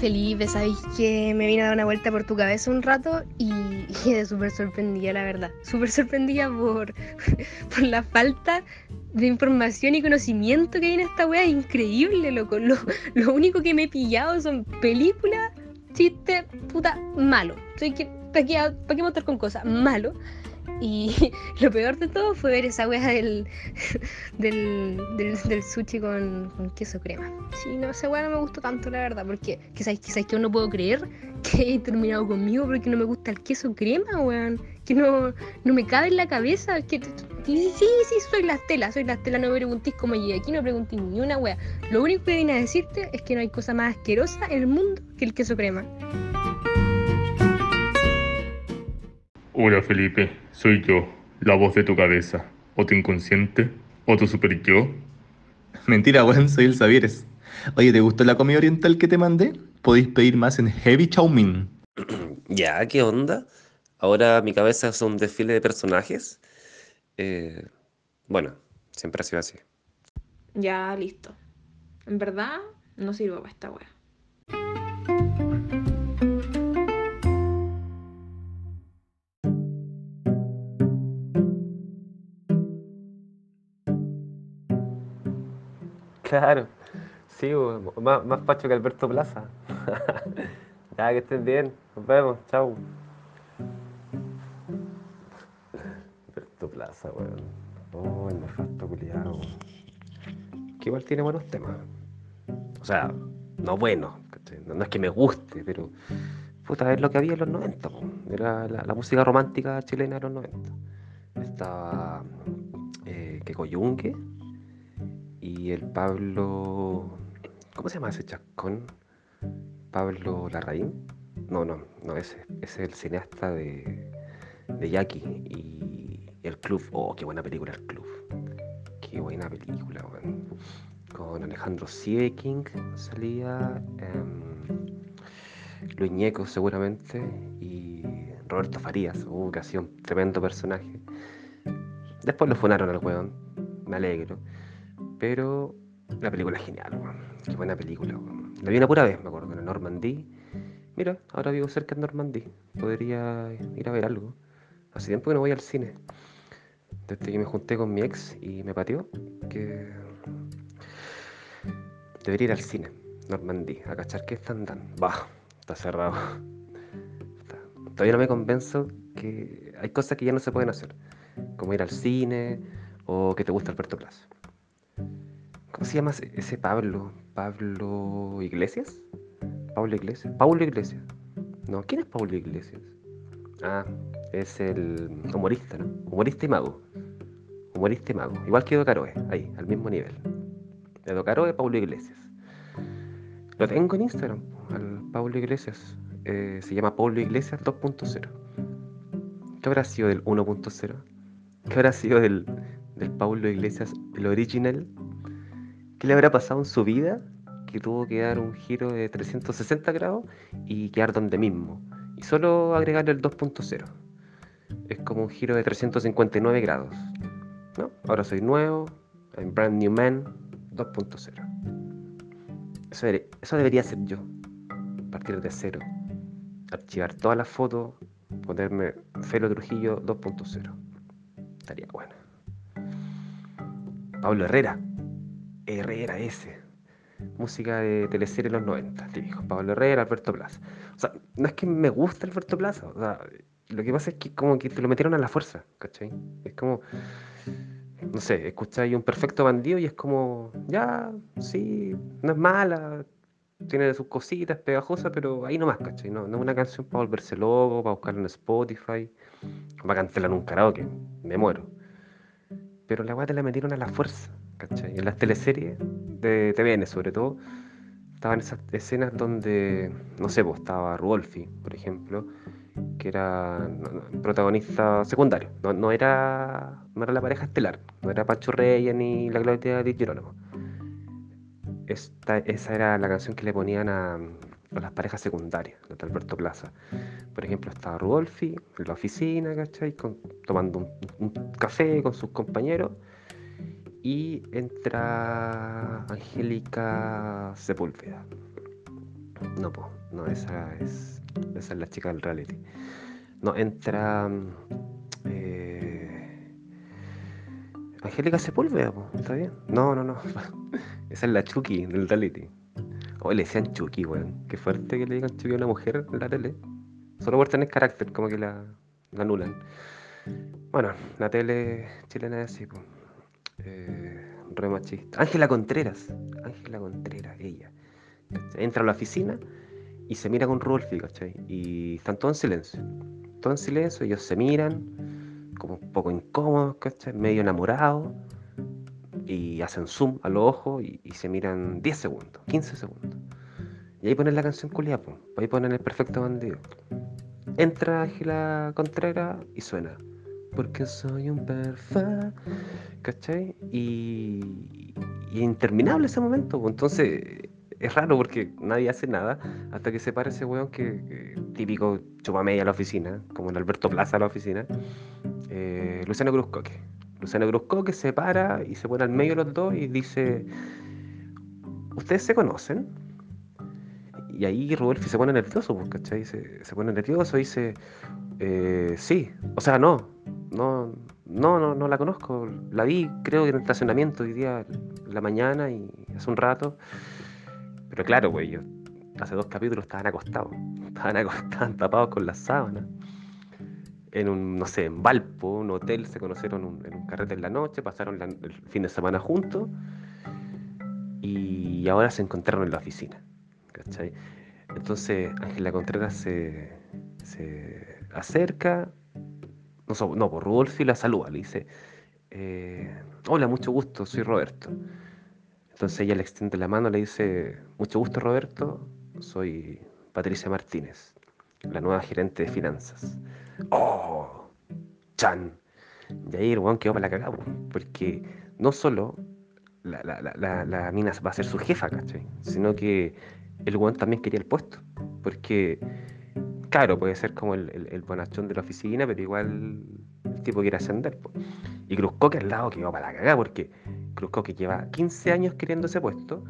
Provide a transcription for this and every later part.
Felipe, ¿sabéis que me vine a dar una vuelta por tu cabeza un rato y quedé súper sorprendida, la verdad? Súper sorprendida por, por la falta de información y conocimiento que hay en esta wea. Increíble, loco. Lo, lo único que me he pillado son películas, chistes, puta, malo. Soy que, ¿para qué, pa qué montar con cosas? Malo. Y lo peor de todo fue ver esa wea del, del, del, sushi con, queso crema. Sí, no, esa wea no me gustó tanto, la verdad, porque quizás, que no puedo creer que he terminado conmigo porque no me gusta el queso crema, weón. Que no, no me cabe en la cabeza. Que, sí, sí, sí, soy la Estela, soy la Estela, no me preguntéis cómo llegué aquí, no preguntéis ni una wea. Lo único que vine a decirte es que no hay cosa más asquerosa en el mundo que el queso crema. Hola Felipe, soy yo, la voz de tu cabeza, o tu inconsciente, o tu super yo. Mentira, weón, soy el Savieres. Oye, ¿te gustó la comida oriental que te mandé? Podéis pedir más en Heavy Chow Mein. ya, ¿qué onda? Ahora mi cabeza es un desfile de personajes. Eh, bueno, siempre ha sido así. Ya, listo. En verdad, no sirvo para esta wea. Claro, sí, más, más pacho que Alberto Plaza. ya, que estén bien, nos vemos, chao. Alberto Plaza, weón. Oh, el nefasto culiado. Que igual tiene buenos temas. O sea, no buenos, no, es que me guste, pero puta, es lo que había en los 90, era la, música romántica chilena de los 90. Estaba eh, que Coyunque y el Pablo. ¿Cómo se llama ese chascón? Pablo Larraín. No, no, no, ese, es el cineasta de, de Jackie y el club. Oh, qué buena película el club. Qué buena película, Con Alejandro Sieking salía. Eh, Luis Ñeco seguramente. Y Roberto Farías. Uh, que hacía un tremendo personaje. Después lo funaron al weón. Me alegro. Pero la película es genial, Qué buena película, La vi una pura vez, me acuerdo, en Normandía. Mira, ahora vivo cerca de Normandía. Podría ir a ver algo. Hace tiempo que no voy al cine. Desde que me junté con mi ex y me pateó, que debería ir al cine, Normandía, a cachar qué están dando. Bah, está cerrado. Todavía no me convenzo que hay cosas que ya no se pueden hacer, como ir al cine o que te gusta Alberto Plaza. ¿Cómo se llama ese Pablo? ¿Pablo Iglesias? ¿Pablo Iglesias? ¿Pablo Iglesias? No, ¿quién es Pablo Iglesias? Ah, es el humorista, ¿no? Humorista y mago. Humorista y mago. Igual que Edo Caroe, ahí, al mismo nivel. Edo Caroe, Pablo Iglesias. Lo tengo en Instagram, al Pablo Iglesias. Eh, se llama Pablo Iglesias 2.0. ¿Qué habrá sido del 1.0? ¿Qué habrá sido del, del Pablo Iglesias, el original? ¿Qué le habrá pasado en su vida que tuvo que dar un giro de 360 grados y quedar donde mismo? Y solo agregarle el 2.0. Es como un giro de 359 grados. ¿no? Ahora soy nuevo, I'm brand new man 2.0. Eso, eso debería ser yo. Partir de cero. Archivar todas las fotos, ponerme Felo Trujillo 2.0. Estaría bueno. Pablo Herrera, Herrera ese. Música de teleserie de los 90, dijo Pablo Herrera, Alberto Plaza. O sea, no es que me guste Alberto Plaza, o sea, lo que pasa es que como que te lo metieron a la fuerza, ¿cachai? Es como, no sé, escucháis un perfecto bandido y es como, ya, sí, no es mala, tiene sus cositas pegajosas, pero ahí nomás, ¿cachai? No, no es una canción para volverse loco, para buscarla en Spotify, para cantarla en un karaoke, me muero. Pero la weá te la metieron a la fuerza. En las teleseries de TVN, sobre todo, estaban esas escenas donde, no sé, pues estaba Ruolfi, por ejemplo, que era protagonista secundario, no, era, no era la pareja estelar, no era Pacho Reyes ni la Claudia Di Girolamo. Esta, esa era la canción que le ponían a, las parejas secundarias de Alberto Plaza. Por ejemplo, estaba Ruolfi en la oficina, ¿cachai? tomando un, café con sus compañeros y entra Angélica Sepúlveda. No, po, no, esa es, esa es la chica del reality. No, entra. mm, eh, Angélica Sepúlveda, po, ¿está bien? No, no, no. Esa es la Chucky del reality. O le decían Chucky, weón. Qué fuerte que le digan Chucky a una mujer en la tele. Solo por tener carácter, como que la, la anulan. Bueno, la tele chilena es así, pues. Eh, re machista. Ángela Contreras. Ángela Contreras, ella. Entra a la oficina y se mira con Rudolfi, ¿cachai? Y están todos en silencio. Todos en silencio, ellos se miran, como un poco incómodos, ¿cachai? Medio enamorados. Y hacen zoom a los ojos y, se miran 10 segundos, 15 segundos. Y ahí ponen la canción culiá, po. Ahí ponen el perfecto bandido. Entra Ángela Contreras y suena. Porque soy un perfecto. ¿Cachai? Y, y interminable ese momento. po. Entonces, es raro porque nadie hace nada hasta que se para ese weón que, que típico chupamella a la oficina, como el Alberto Plaza a la oficina. eh, Luciano Cruzcoque. Luciano Cruzcoque se para y se pone al medio de los dos y dice: ¿Ustedes se conocen? Y ahí Rodolfi se pone nervioso, pues, ¿cachai? Se, se pone nervioso y dice, eh, sí, o sea, no, no, no, no, no la conozco. La vi, creo que en el estacionamiento hoy día, la mañana y hace un rato. Pero claro, güey, yo hace dos capítulos estaban acostados, estaban acostados, tapados con las sábanas. En un, no sé, en Valpo, un hotel, se conocieron un- en un carrete en la noche, pasaron el fin de semana juntos y ahora se encontraron en la oficina. Entonces Ángela Contreras se, se acerca, no, no, por Rudolfi la saluda, le dice, eh, hola, mucho gusto, soy Roberto. Entonces ella le extiende la mano, le dice, mucho gusto Roberto, soy Patricia Martínez, la nueva gerente de finanzas. ¡Oh! ¡Chan! Y ahí el weón quedó para la cagada, po, porque no solo la, la, la, la, la mina va a ser su jefa, ¿cachai? Sino que el weón también quería el puesto. Porque, claro, puede ser como el, el, bonachón de la oficina, pero igual el tipo quiere ascender. po. Y Cruzcoque al lado quedó para la cagada, porque Cruzcoque lleva 15 años queriendo ese puesto,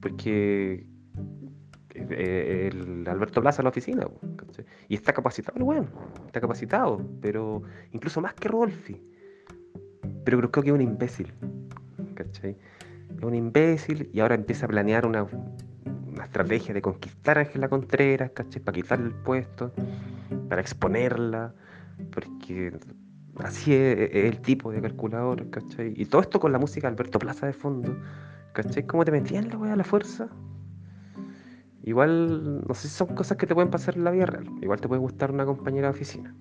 porque eh, el Alberto Plaza en la oficina, y está capacitado weón, está capacitado, pero incluso más que Rodolfi. Pero Cruzcoque es un imbécil, ¿cachai? Es un imbécil y ahora empieza a planear una, una estrategia de conquistar a Ángela Contreras, ¿cachai? Para quitarle el puesto, para exponerla, porque así es, el tipo de calculador, ¿cachai? Y todo esto con la música de Alberto Plaza de fondo, ¿cachai? ¿Cómo te metían la wea a la fuerza? Igual, no sé si son cosas que te pueden pasar en la vida real. Igual te puede gustar una compañera de oficina.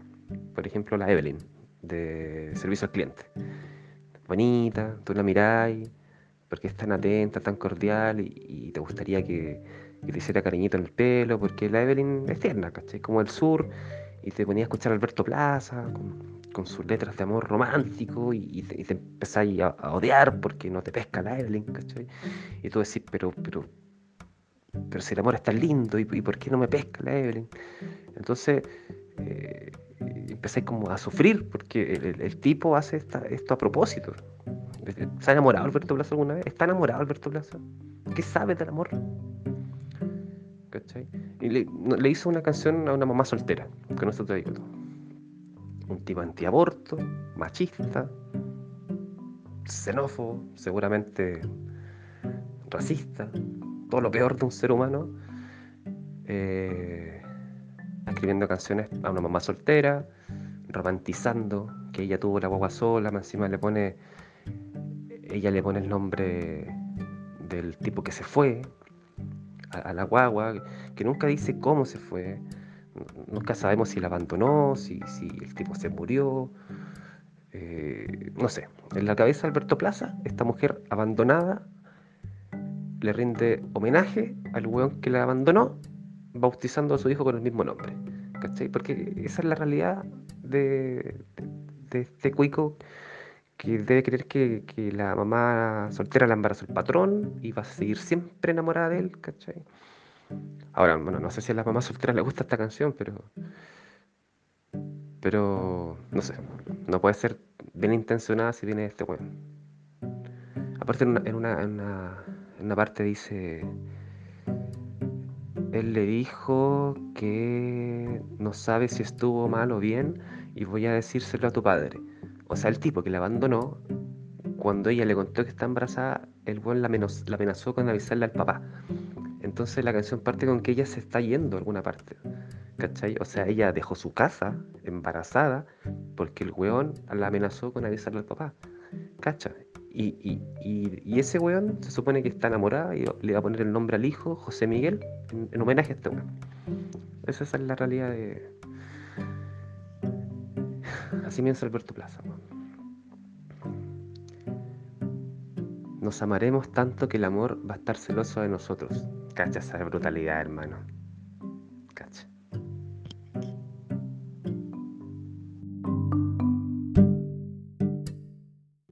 Por ejemplo, la Evelyn, de servicio al cliente. Bonita, tú la miráis, porque es tan atenta, tan cordial, y, te gustaría que, que te hiciera cariñito en el pelo, porque la Evelyn es tierna, ¿cachai? Como del sur, y te ponía a escuchar a Alberto Plaza, con, sus letras de amor romántico, y, te, y empezáis a, odiar porque no te pesca la Evelyn, ¿cachai? Y tú decís, pero, pero, pero si el amor es tan lindo, ¿y, por qué no me pesca la Evelyn? Entonces, eh, empezáis como a sufrir, porque el, el- el tipo hace esta- esto a propósito. ¿Se ha enamorado Alberto Plaza alguna vez? ¿Está enamorado Alberto Plaza? ¿Qué sabe del amor? ¿Cachai? Y le, no- hizo una canción a una mamá soltera, con esto te digo todo. Un tipo antiaborto, machista, xenófobo, seguramente racista, todo lo peor de un ser humano, eh, escribiendo canciones a una mamá soltera, romantizando que ella tuvo la guagua sola, encima le pone, ella le pone el nombre del tipo que se fue a, la guagua, que nunca dice cómo se fue, nunca sabemos si la abandonó, si, si el tipo se murió, eh, no sé, en la cabeza de Alberto Plaza, esta mujer abandonada le rinde homenaje al weón que la abandonó, bautizando a su hijo con el mismo nombre. ¿Cachai? Porque esa es la realidad de, de, de este cuico que debe creer que, que la mamá soltera la embarazó el patrón y va a seguir siempre enamorada de él, ¿cachai? Ahora, bueno, no sé si a la mamá soltera le gusta esta canción, pero. Pero. No sé. No puede ser bien intencionada si viene este weón. Aparte, en una, en una, en una parte dice. él le dijo que no sabe si estuvo mal o bien y voy a decírselo a tu padre. O sea, el tipo que la abandonó, cuando ella le contó que está embarazada, el buen la, amenazó con avisarle al papá. Entonces la canción parte con que ella se está yendo a alguna parte. ¿Cachai? O sea, ella dejó su casa embarazada porque el weón la amenazó con avisarle al papá. ¿Cachai? Y, y, y, ese weón se supone que está enamorada y le va a poner el nombre al hijo, José Miguel, en, homenaje a este weón. Esa es la realidad de. Así piensa Alberto Plaza. Nos amaremos tanto que el amor va a estar celoso de nosotros. Cacha esa brutalidad, hermano.